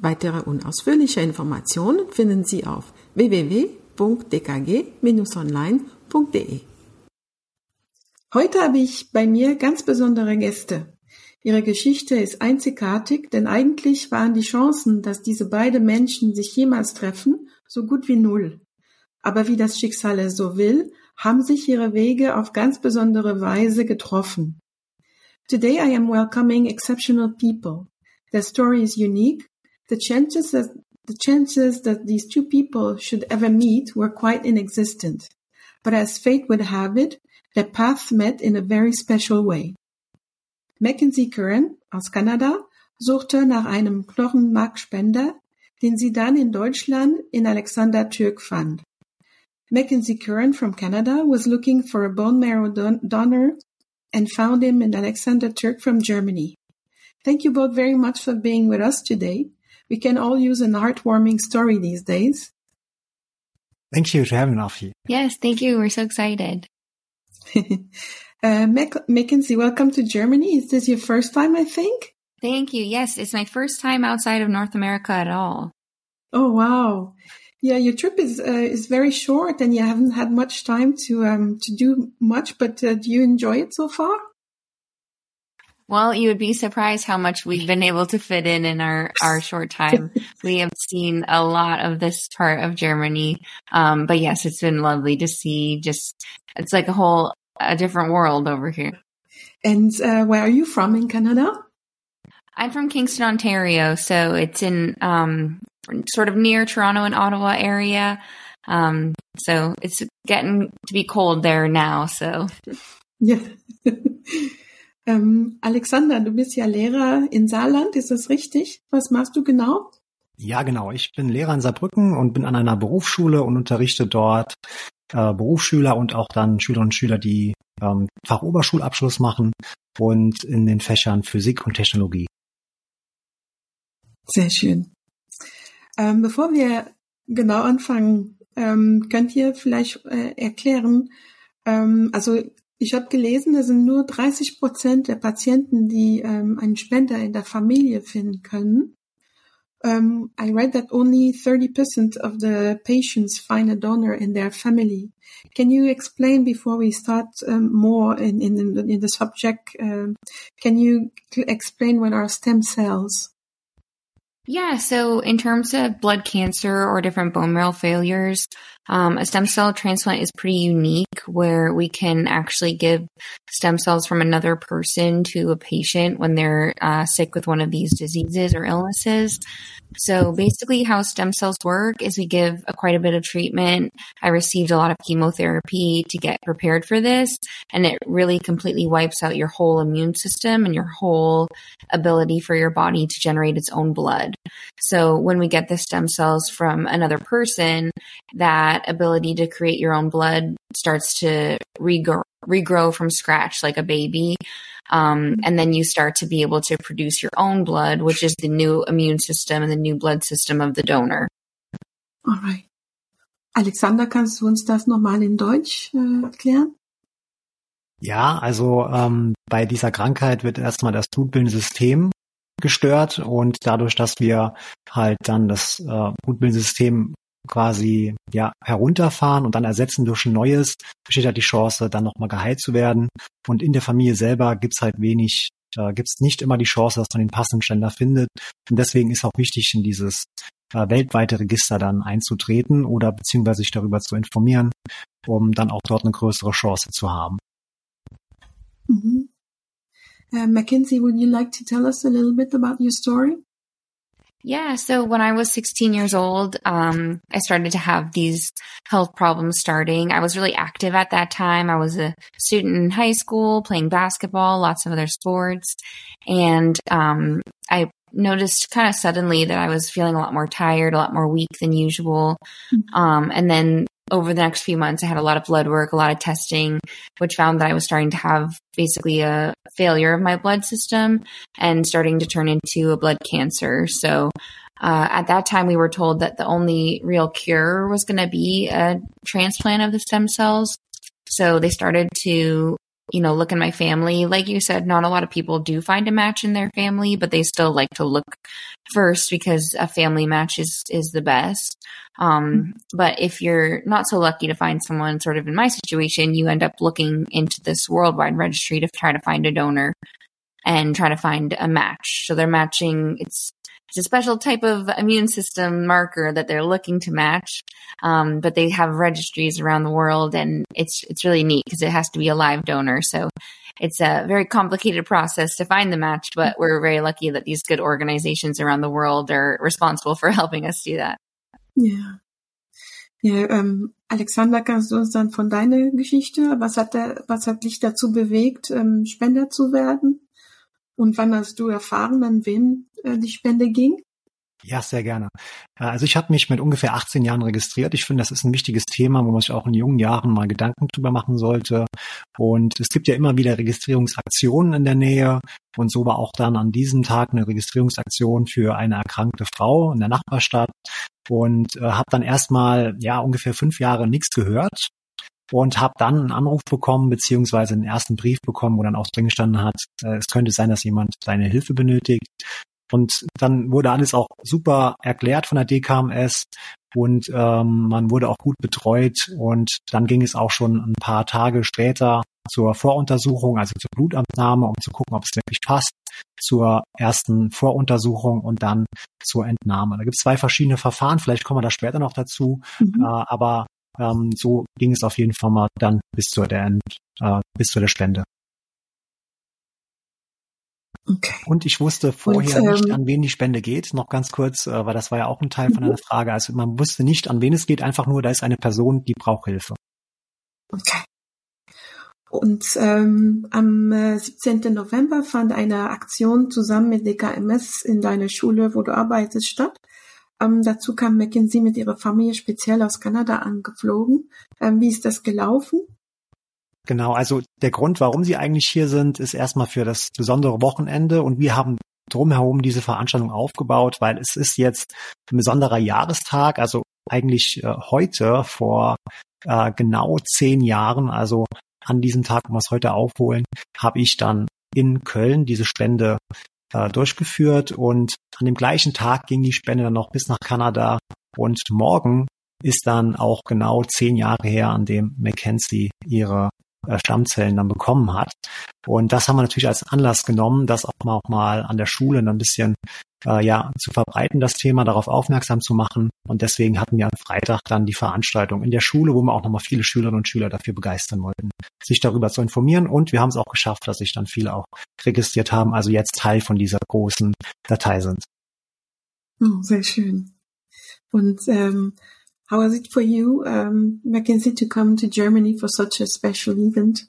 Weitere und ausführliche Informationen finden Sie auf www.dkg-online.de. Heute habe ich bei mir ganz besondere Gäste. Ihre Geschichte ist einzigartig, denn eigentlich waren die Chancen, dass diese beiden Menschen sich jemals treffen, so gut wie null. Aber wie das Schicksal es so will, haben sich ihre Wege auf ganz besondere Weise getroffen. Today I am welcoming exceptional people. Their story is unique. The chances that the chances that these two people should ever meet were quite inexistent. But as fate would have it, their paths met in a very special way. Mackenzie Curran aus Kanada suchte nach einem Knochenmarkspender, den sie dann in Deutschland in Alexander Türk fand. Mackenzie Curran from Canada was looking for a bone marrow don donor and found him in Alexander Turk from Germany. Thank you both very much for being with us today. We can all use an heartwarming story these days. Thank you for having us here. Yes, thank you. We're so excited. uh, Mac- Mackenzie, welcome to Germany. Is this your first time, I think? Thank you. Yes, it's my first time outside of North America at all. Oh, wow. Yeah, your trip is uh, is very short, and you haven't had much time to um to do much. But uh, do you enjoy it so far? Well, you would be surprised how much we've been able to fit in in our our short time. we have seen a lot of this part of Germany, um, but yes, it's been lovely to see. Just it's like a whole a different world over here. And uh, where are you from in Canada? I'm from Kingston, Ontario, so it's in um, sort of near Toronto and Ottawa area. Um, so it's getting to be cold there now. So ja. ähm, Alexander, du bist ja Lehrer in Saarland, ist das richtig? Was machst du genau? Ja, genau. Ich bin Lehrer in Saarbrücken und bin an einer Berufsschule und unterrichte dort äh, Berufsschüler und auch dann Schülerinnen und Schüler, die ähm, Fachoberschulabschluss machen und in den Fächern Physik und Technologie. Sehr schön. Ähm, bevor wir genau anfangen, ähm, könnt ihr vielleicht äh, erklären, ähm, also ich habe gelesen, es sind nur 30 Prozent der Patienten, die ähm, einen Spender in der Familie finden können. Um, I read that only 30% of the patients find a donor in their family. Can you explain before we start um, more in, in, in the subject? Um, can you explain what are stem cells? Yeah, so in terms of blood cancer or different bone marrow failures, um, a stem cell transplant is pretty unique where we can actually give stem cells from another person to a patient when they're uh, sick with one of these diseases or illnesses. So basically how stem cells work is we give a, quite a bit of treatment. I received a lot of chemotherapy to get prepared for this and it really completely wipes out your whole immune system and your whole ability for your body to generate its own blood. So when we get the stem cells from another person, that ability to create your own blood starts to regrow, regrow from scratch like a baby. Um, and then you start to be able to produce your own blood, which is the new immune system and the new blood system of the donor. All right. Alexander, kannst du uns das nochmal in Deutsch äh, erklären? Ja, also ähm, bei dieser Krankheit wird erstmal das blutbildende System gestört und dadurch, dass wir halt dann das äh, blutbildende System quasi ja herunterfahren und dann ersetzen durch ein neues, besteht halt die Chance, dann nochmal geheilt zu werden. Und in der Familie selber gibt's halt wenig, da gibt's nicht immer die Chance, dass man den passenden Ständer findet. Und deswegen ist auch wichtig, in dieses äh, weltweite Register dann einzutreten oder beziehungsweise sich darüber zu informieren, um dann auch dort eine größere Chance zu haben. Mhm. Uh, Mackenzie, would you like to tell us a little bit about your story? Yeah. So when I was 16 years old, um, I started to have these health problems starting. I was really active at that time. I was a student in high school playing basketball, lots of other sports. And, um, I noticed kind of suddenly that I was feeling a lot more tired, a lot more weak than usual. Um, and then over the next few months, I had a lot of blood work, a lot of testing, which found that I was starting to have basically a failure of my blood system and starting to turn into a blood cancer. So uh, at that time, we were told that the only real cure was going to be a transplant of the stem cells. So they started to you know, look in my family. Like you said, not a lot of people do find a match in their family, but they still like to look first because a family match is is the best. Um, mm-hmm. but if you're not so lucky to find someone sort of in my situation, you end up looking into this worldwide registry to try to find a donor and try to find a match. So they're matching it's it's a special type of immune system marker that they're looking to match. Um, but they have registries around the world, and it's it's really neat because it has to be a live donor. So it's a very complicated process to find the match, but we're very lucky that these good organizations around the world are responsible for helping us do that. Yeah. Ja, ähm, Alexander, kannst du uns dann von deiner Geschichte, was hat der, was hat dich dazu bewegt, ähm, Spender zu werden? Und wann hast du erfahren, an wen äh, die Spende ging? Ja, sehr gerne. Äh, also ich habe mich mit ungefähr 18 Jahren registriert. Ich finde, das ist ein wichtiges Thema, wo man sich auch in jungen Jahren mal Gedanken drüber machen sollte. Und es gibt ja immer wieder Registrierungsaktionen in der Nähe. Und so war auch dann an diesem Tag eine Registrierungsaktion für eine erkrankte Frau in der Nachbarstadt. Und äh, habe dann erstmal ja ungefähr fünf Jahre nichts gehört und habe dann einen Anruf bekommen, beziehungsweise einen ersten Brief bekommen, wo dann auch drin gestanden hat, äh, es könnte sein, dass jemand deine Hilfe benötigt. Und dann wurde alles auch super erklärt von der DKMS und ähm, man wurde auch gut betreut und dann ging es auch schon ein paar Tage später zur Voruntersuchung, also zur Blutabnahme, um zu gucken, ob es wirklich passt, zur ersten Voruntersuchung und dann zur Entnahme. Da gibt es zwei verschiedene Verfahren, vielleicht kommen wir da später noch dazu, mhm. äh, aber ähm, so ging es auf jeden Fall mal dann bis zur der End, äh, bis zu der Spende. Okay. Und ich wusste vorher Und, ähm, nicht, an wen die Spende geht. Noch ganz kurz, äh, weil das war ja auch ein Teil von einer mhm. Frage. Also man wusste nicht, an wen es geht, einfach nur, da ist eine Person, die braucht Hilfe. Okay. Und ähm, am äh, 17. November fand eine Aktion zusammen mit DKMS in deiner Schule, wo du arbeitest, statt. Ähm, dazu kam Mackenzie mit ihrer Familie speziell aus Kanada angeflogen. Ähm, wie ist das gelaufen? Genau, also der Grund, warum sie eigentlich hier sind, ist erstmal für das besondere Wochenende und wir haben drumherum diese Veranstaltung aufgebaut, weil es ist jetzt ein besonderer Jahrestag, also eigentlich äh, heute vor äh, genau zehn Jahren, also an diesem Tag, um es heute aufholen, habe ich dann in Köln diese Spende äh, durchgeführt und an dem gleichen Tag ging die Spende dann noch bis nach Kanada und morgen ist dann auch genau zehn Jahre her, an dem Mackenzie ihre Stammzellen dann bekommen hat. Und das haben wir natürlich als Anlass genommen, das auch mal, auch mal an der Schule ein bisschen äh, ja zu verbreiten, das Thema, darauf aufmerksam zu machen. Und deswegen hatten wir am Freitag dann die Veranstaltung in der Schule, wo wir auch nochmal viele Schülerinnen und Schüler dafür begeistern wollten, sich darüber zu informieren. Und wir haben es auch geschafft, dass sich dann viele auch registriert haben, also jetzt Teil von dieser großen Datei sind. Oh, sehr schön. Und ähm, How was it for you, um, Mackenzie, to come to Germany for such a special event?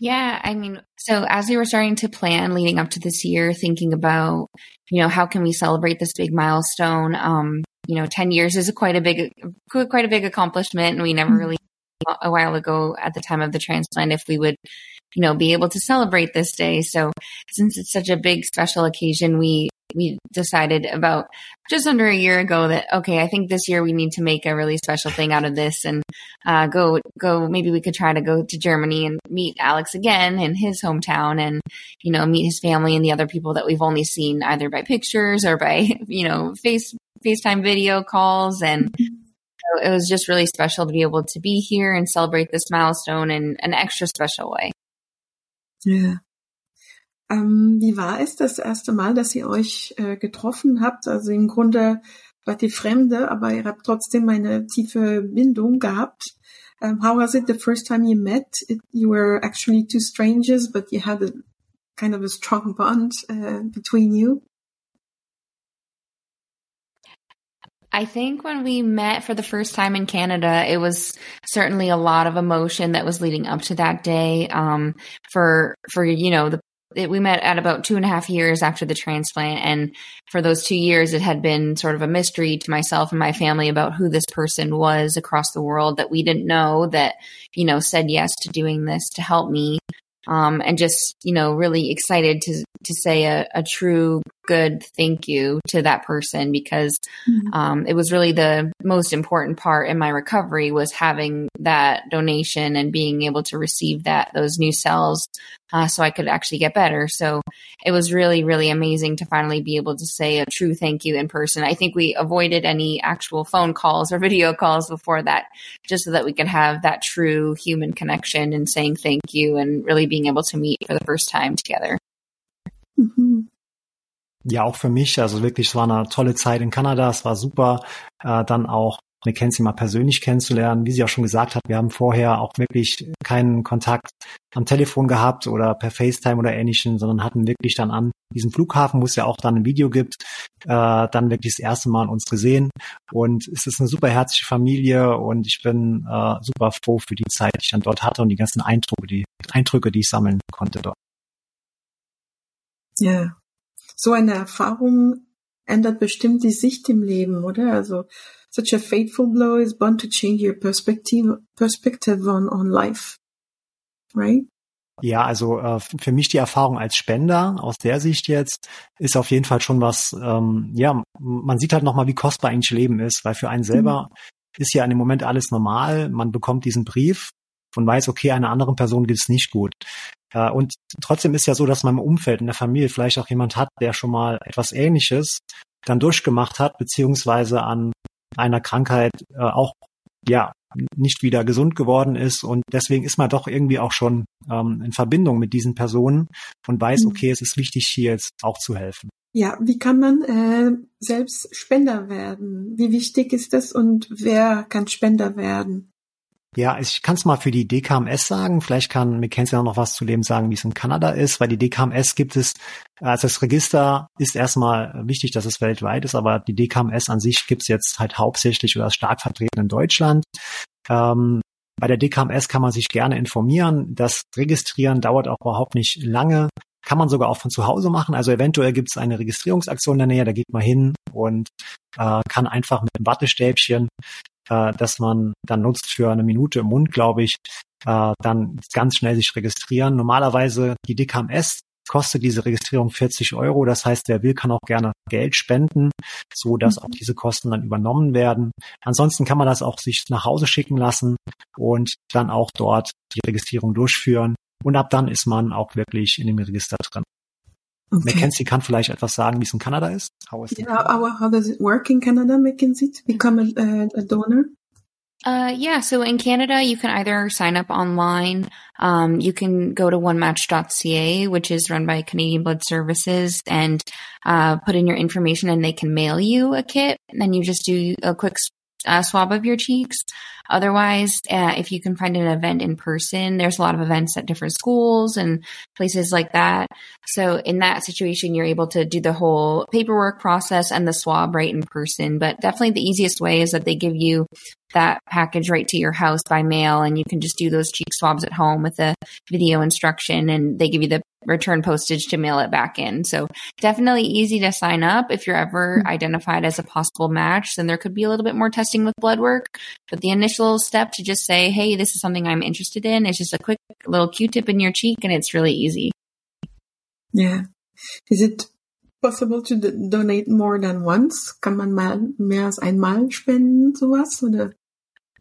Yeah, I mean, so as we were starting to plan leading up to this year, thinking about, you know, how can we celebrate this big milestone? Um, you know, 10 years is a quite a big, quite a big accomplishment. And we never mm-hmm. really, a while ago at the time of the transplant, if we would, you know, be able to celebrate this day. So since it's such a big special occasion, we we decided about just under a year ago that okay, I think this year we need to make a really special thing out of this and uh, go go. Maybe we could try to go to Germany and meet Alex again in his hometown, and you know meet his family and the other people that we've only seen either by pictures or by you know face FaceTime video calls and. It was just really special to be able to be here and celebrate this milestone in an extra special way. Yeah. Ähm, wie war es das erste Mal, dass ihr euch äh, getroffen habt? Also im Grunde wart ihr Fremde, aber ihr habt trotzdem eine tiefe Bindung gehabt. Um, how was it the first time you met? It, you were actually two strangers, but you had a kind of a strong bond uh, between you. I think when we met for the first time in Canada, it was certainly a lot of emotion that was leading up to that day. Um, for for you know the it, we met at about two and a half years after the transplant. And for those two years, it had been sort of a mystery to myself and my family about who this person was across the world that we didn't know that, you know, said yes to doing this to help me um, and just you know really excited to to say a, a, true good thank you to that person because mm-hmm. um, it was really the most important part in my recovery was having that donation and being able to receive that those new cells uh, so I could actually get better. So it was really really amazing to finally be able to say a true thank you in person. I think we avoided any actual phone calls or video calls before that, just so that we could have that true human connection and saying thank you and really being able to meet for the first time together. Ja, auch für mich. Also wirklich, es war eine tolle Zeit in Kanada. Es war super, äh, dann auch Mackenzie mal persönlich kennenzulernen. Wie sie auch schon gesagt hat, wir haben vorher auch wirklich keinen Kontakt am Telefon gehabt oder per FaceTime oder ähnlichem, sondern hatten wirklich dann an diesem Flughafen, wo es ja auch dann ein Video gibt, äh, dann wirklich das erste Mal uns gesehen. Und es ist eine super herzliche Familie und ich bin äh, super froh für die Zeit, die ich dann dort hatte und die ganzen Eindrücke, die Eindrücke, die ich sammeln konnte dort. Ja, so eine Erfahrung ändert bestimmt die Sicht im Leben, oder? Also such a fateful blow is bound to change your perspective perspective on on life, right? Ja, also äh, für mich die Erfahrung als Spender aus der Sicht jetzt ist auf jeden Fall schon was. Ähm, ja, man sieht halt nochmal, wie kostbar eigentlich Leben ist, weil für einen selber mhm. ist ja in dem Moment alles normal. Man bekommt diesen Brief und weiß, okay, einer anderen Person geht es nicht gut. Äh, und trotzdem ist ja so, dass man im Umfeld, in der Familie vielleicht auch jemand hat, der schon mal etwas Ähnliches dann durchgemacht hat, beziehungsweise an einer Krankheit äh, auch ja nicht wieder gesund geworden ist und deswegen ist man doch irgendwie auch schon ähm, in Verbindung mit diesen Personen und weiß, mhm. okay, es ist wichtig, hier jetzt auch zu helfen. Ja, wie kann man äh, selbst Spender werden? Wie wichtig ist das und wer kann Spender werden? Ja, ich kann es mal für die DKMS sagen. Vielleicht kann Mackenzie auch noch was zu dem sagen, wie es in Kanada ist, weil die DKMS gibt es, also das Register ist erstmal wichtig, dass es weltweit ist, aber die DKMS an sich gibt es jetzt halt hauptsächlich oder stark vertreten in Deutschland. Ähm, bei der DKMS kann man sich gerne informieren. Das Registrieren dauert auch überhaupt nicht lange. Kann man sogar auch von zu Hause machen. Also eventuell gibt es eine Registrierungsaktion in der Nähe, da geht man hin und äh, kann einfach mit einem Wattestäbchen äh, dass man dann nutzt für eine Minute im Mund, glaube ich, äh, dann ganz schnell sich registrieren. Normalerweise die DKMS kostet diese Registrierung 40 Euro. Das heißt, wer will, kann auch gerne Geld spenden, so dass auch diese Kosten dann übernommen werden. Ansonsten kann man das auch sich nach Hause schicken lassen und dann auch dort die Registrierung durchführen. Und ab dann ist man auch wirklich in dem Register drin. Okay. Mackenzie kann vielleicht etwas sagen, wie es in Kanada ist. How, is yeah, how, how does it work in Canada, Mackenzie, to become a, a donor? Uh, yeah. So in Canada, you can either sign up online. Um, you can go to onematch.ca, which is run by Canadian Blood Services and, uh, put in your information and they can mail you a kit. And then you just do a quick uh, swab of your cheeks. Otherwise, uh, if you can find an event in person, there's a lot of events at different schools and places like that. So in that situation, you're able to do the whole paperwork process and the swab right in person. But definitely the easiest way is that they give you that package right to your house by mail and you can just do those cheek swabs at home with a video instruction and they give you the return postage to mail it back in. So definitely easy to sign up. If you're ever mm-hmm. identified as a possible match, then there could be a little bit more testing with blood work. But the initial step to just say, Hey, this is something I'm interested in. is just a quick little Q-tip in your cheek and it's really easy. Yeah. Is it possible to donate more than once? Kann man mal mehr als einmal spenden, sowas, oder?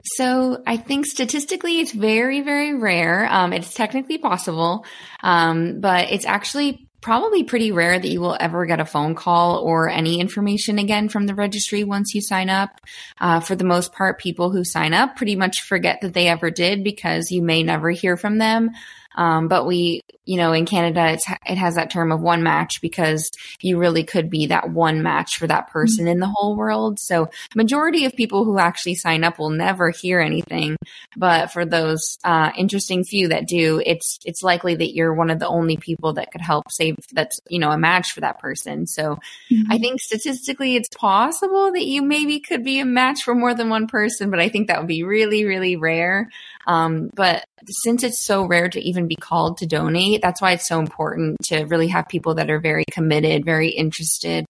So I think statistically it's very, very rare. Um, it's technically possible. Um, but it's actually probably pretty rare that you will ever get a phone call or any information again from the registry once you sign up. Uh, for the most part, people who sign up pretty much forget that they ever did because you may never hear from them. Um, but we, you know, in Canada, it's, it has that term of one match because you really could be that one match for that person mm-hmm. in the whole world. So majority of people who actually sign up will never hear anything. But for those, uh, interesting few that do, it's, it's likely that you're one of the only people that could help save that's, you know, a match for that person. So mm-hmm. I think statistically it's possible that you maybe could be a match for more than one person, but I think that would be really, really rare. Um, but since it's so rare to even even be called to donate. That's why it's so important to really have people that are very committed, very interested.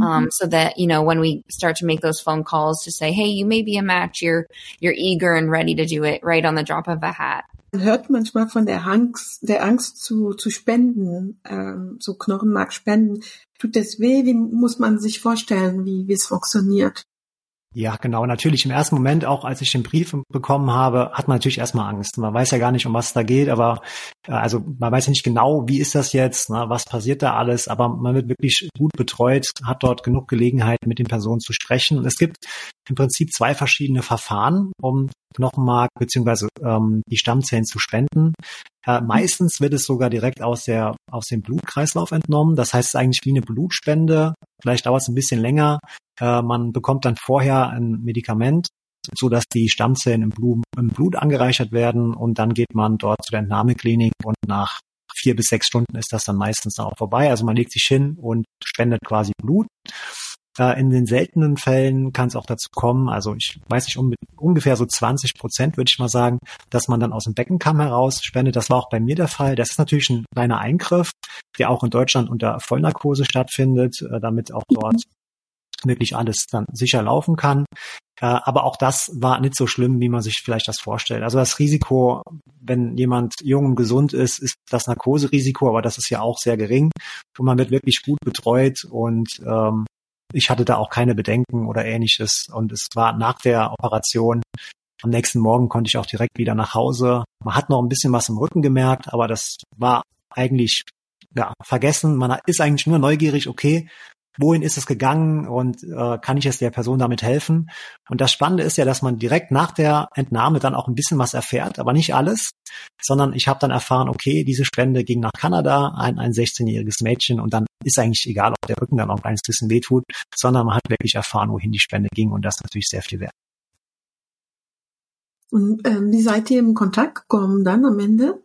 Um, mm-hmm. Um, so that, you know, when we start to make those phone calls to say, Hey, you may be a match, you're, you're eager and ready to do it right on the drop of a hat. Man hört manchmal von der Angst, der Angst zu, zu spenden, ähm, so Knochenmark spenden. Tut das weh? Wie muss man sich vorstellen, wie, wie es funktioniert? Ja, genau. Natürlich im ersten Moment, auch als ich den Brief bekommen habe, hat man natürlich erstmal Angst. Man weiß ja gar nicht, um was es da geht, aber äh, also man weiß ja nicht genau, wie ist das jetzt, ne, was passiert da alles, aber man wird wirklich gut betreut, hat dort genug Gelegenheit, mit den Personen zu sprechen. Und es gibt im Prinzip zwei verschiedene Verfahren, um Knochenmark beziehungsweise ähm, die Stammzellen zu spenden. Äh, meistens wird es sogar direkt aus der aus dem Blutkreislauf entnommen. Das heißt, es ist eigentlich wie eine Blutspende. Vielleicht dauert es ein bisschen länger. Äh, man bekommt dann vorher ein Medikament, so dass die Stammzellen im Blut, im Blut angereichert werden und dann geht man dort zu der Entnahmeklinik und nach vier bis sechs Stunden ist das dann meistens auch vorbei. Also man legt sich hin und spendet quasi Blut. Äh, in den seltenen Fällen kann es auch dazu kommen, also ich weiß nicht, um, ungefähr so 20 Prozent würde ich mal sagen, dass man dann aus dem Beckenkamm heraus spendet. Das war auch bei mir der Fall. Das ist natürlich ein kleiner Eingriff, der auch in Deutschland unter Vollnarkose stattfindet, äh, damit auch dort wirklich alles dann sicher laufen kann. Äh, aber auch das war nicht so schlimm, wie man sich vielleicht das vorstellt. Also das Risiko, wenn jemand jung und gesund ist, ist das Narkoserisiko, aber das ist ja auch sehr gering. Und man wird wirklich gut betreut und ähm, ich hatte da auch keine Bedenken oder ähnliches. Und es war nach der Operation, am nächsten Morgen konnte ich auch direkt wieder nach Hause. Man hat noch ein bisschen was im Rücken gemerkt, aber das war eigentlich ja, vergessen. Man ist eigentlich nur neugierig, okay, wohin ist es gegangen und äh, kann ich jetzt der Person damit helfen? Und das Spannende ist ja, dass man direkt nach der Entnahme dann auch ein bisschen was erfährt, aber nicht alles, sondern ich habe dann erfahren, okay, diese Spende ging nach Kanada, ein, ein 16-jähriges Mädchen und dann ist eigentlich egal, ob der Rücken dann auch ein kleines bisschen wehtut, sondern man hat wirklich erfahren, wohin die Spende ging und das ist natürlich sehr viel wert. Und ähm, wie seid ihr im Kontakt gekommen dann am Ende?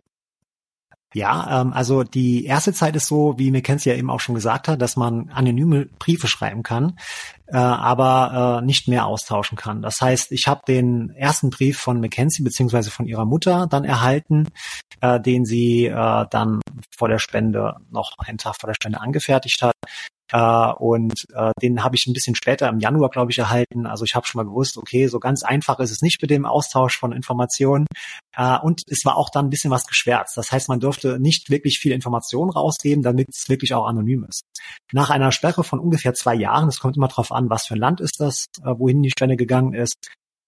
Ja, ähm, also die erste Zeit ist so, wie Mackenzie ja eben auch schon gesagt hat, dass man anonyme Briefe schreiben kann, äh, aber äh, nicht mehr austauschen kann. Das heißt, ich habe den ersten Brief von Mackenzie beziehungsweise von ihrer Mutter dann erhalten, äh, den sie äh, dann vor der Spende noch einen Tag vor der Spende angefertigt hat. Äh, und äh, den habe ich ein bisschen später im Januar, glaube ich, erhalten. Also ich habe schon mal gewusst, okay, so ganz einfach ist es nicht mit dem Austausch von Informationen. Äh, und es war auch dann ein bisschen was geschwärzt. Das heißt, man durfte nicht wirklich viel Informationen rausgeben, damit es wirklich auch anonym ist. Nach einer Sperre von ungefähr zwei Jahren, es kommt immer darauf an, was für ein Land ist das, äh, wohin die Spende gegangen ist,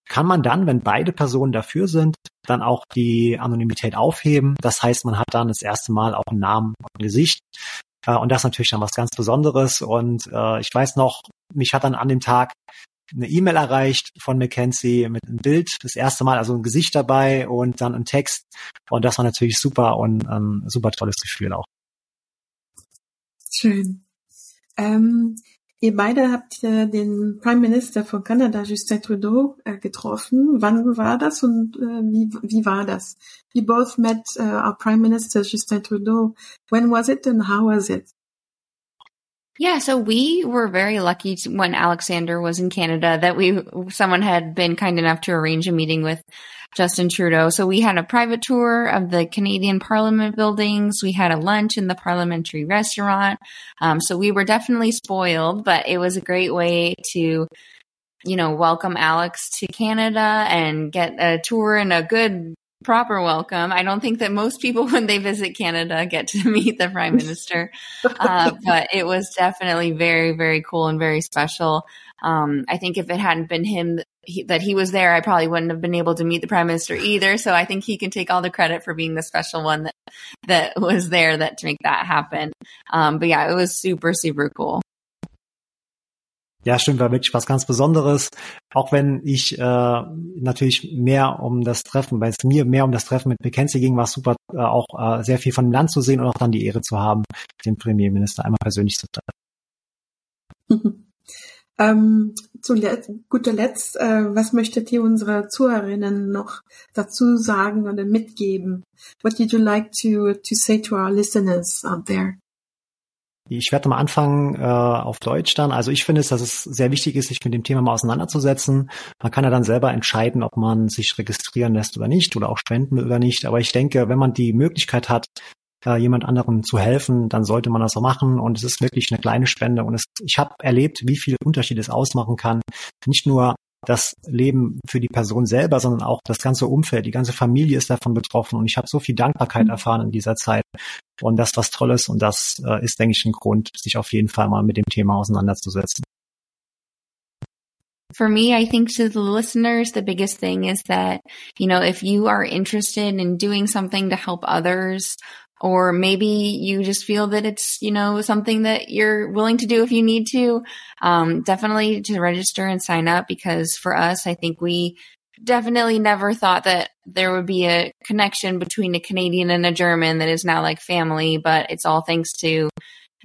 kann man dann, wenn beide Personen dafür sind, dann auch die Anonymität aufheben. Das heißt, man hat dann das erste Mal auch einen Namen und ein Gesicht. Äh, und das ist natürlich dann was ganz Besonderes. Und äh, ich weiß noch, mich hat dann an dem Tag eine E-Mail erreicht von Mackenzie mit einem Bild, das erste Mal, also ein Gesicht dabei und dann ein Text. Und das war natürlich super und ein super tolles Gefühl auch. Schön. Ähm, ihr beide habt äh, den Prime Minister von Kanada, Justin Trudeau, äh, getroffen. Wann war das und äh, wie, wie war das? We both met uh, our Prime Minister, Justin Trudeau. When was it and how was it? Yeah, so we were very lucky to, when Alexander was in Canada that we someone had been kind enough to arrange a meeting with Justin Trudeau. So we had a private tour of the Canadian Parliament buildings. We had a lunch in the parliamentary restaurant. Um, so we were definitely spoiled, but it was a great way to you know, welcome Alex to Canada and get a tour and a good proper welcome. I don't think that most people, when they visit Canada, get to meet the prime minister, uh, but it was definitely very, very cool and very special. Um, I think if it hadn't been him he, that he was there, I probably wouldn't have been able to meet the prime minister either. So I think he can take all the credit for being the special one that that was there that to make that happen. Um, but yeah, it was super, super cool. Ja, stimmt, war wirklich was ganz Besonderes. Auch wenn ich äh, natürlich mehr um das Treffen, weil es mir mehr um das Treffen mit Mackenzie ging, war es super, äh, auch äh, sehr viel von dem Land zu sehen und auch dann die Ehre zu haben, den Premierminister einmal persönlich zu treffen. ähm, zu guter Letzt, äh, was möchtet ihr unsere Zuhörerinnen noch dazu sagen oder mitgeben? What did you like to to say to our listeners out there? Ich werde mal anfangen äh, auf Deutsch dann. Also ich finde es, dass es sehr wichtig ist, sich mit dem Thema mal auseinanderzusetzen. Man kann ja dann selber entscheiden, ob man sich registrieren lässt oder nicht oder auch spenden will oder nicht. Aber ich denke, wenn man die Möglichkeit hat, äh, jemand anderem zu helfen, dann sollte man das so machen. Und es ist wirklich eine kleine Spende. Und es, ich habe erlebt, wie viel Unterschied es ausmachen kann. Nicht nur das Leben für die Person selber, sondern auch das ganze Umfeld, die ganze Familie ist davon betroffen. Und ich habe so viel Dankbarkeit mhm. erfahren in dieser Zeit. Und das ist was Tolles und das äh, ist, denke ich, ein Grund, sich auf jeden Fall mal mit dem Thema auseinanderzusetzen. For me, I think to the listeners, the biggest thing is that, you know, if you are interested in doing something to help others or maybe you just feel that it's, you know, something that you're willing to do if you need to, um, definitely to register and sign up because for us, I think we definitely never thought that there would be a connection between a Canadian and a German that is now like family, but it's all thanks to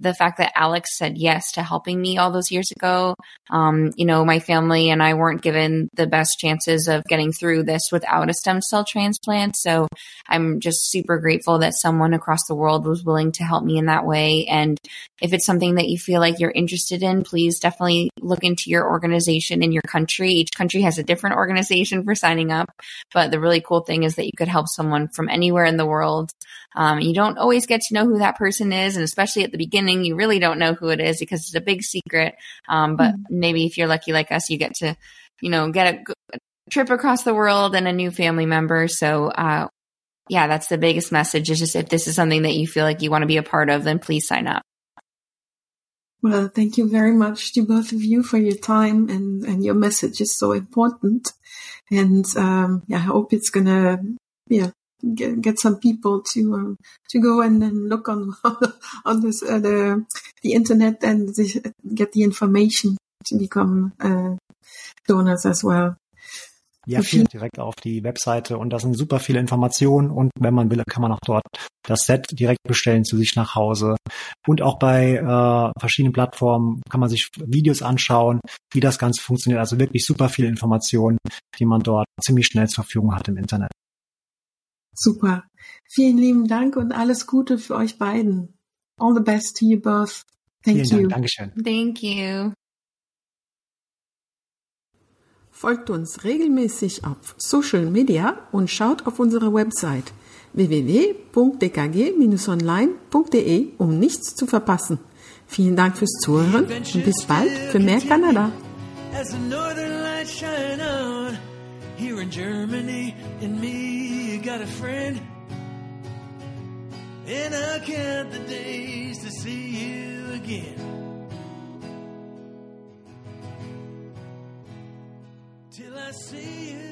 the fact that Alex said yes to helping me all those years ago. Um, you know, my family and I weren't given the best chances of getting through this without a stem cell transplant. So I'm just super grateful that someone across the world was willing to help me in that way. And if it's something that you feel like you're interested in, please definitely look into your organization in your country. Each country has a different organization for signing up. But the really cool thing is that you could help someone from anywhere in the world. Um, you don't always get to know who that person is. And especially at the beginning, you really don't know who it is because it's a big secret. Um, but mm-hmm. maybe if you're lucky like us, you get to, you know, get a, a trip across the world and a new family member. So, uh, yeah, that's the biggest message is just if this is something that you feel like you want to be a part of, then please sign up. Well, thank you very much to both of you for your time and, and your message is so important. And, um, yeah, I hope it's going to, yeah, get, get some people to, um, to go and then look on, on this, uh, the, the internet and get the information to become, uh, donors as well. Ja, viel direkt auf die Webseite und da sind super viele Informationen und wenn man will, kann man auch dort das Set direkt bestellen zu sich nach Hause. Und auch bei äh, verschiedenen Plattformen kann man sich Videos anschauen, wie das Ganze funktioniert. Also wirklich super viele Informationen, die man dort ziemlich schnell zur Verfügung hat im Internet. Super. Vielen lieben Dank und alles Gute für euch beiden. All the best to you both. Thank Vielen you. Dank. Dankeschön. Thank you. Folgt uns regelmäßig auf Social Media und schaut auf unsere Website www.dkg-online.de, um nichts zu verpassen. Vielen Dank fürs Zuhören und bis bald für mehr Kanada. As the northern lights shine on here in Germany and me got a friend and I count the days to see you again. till I see you.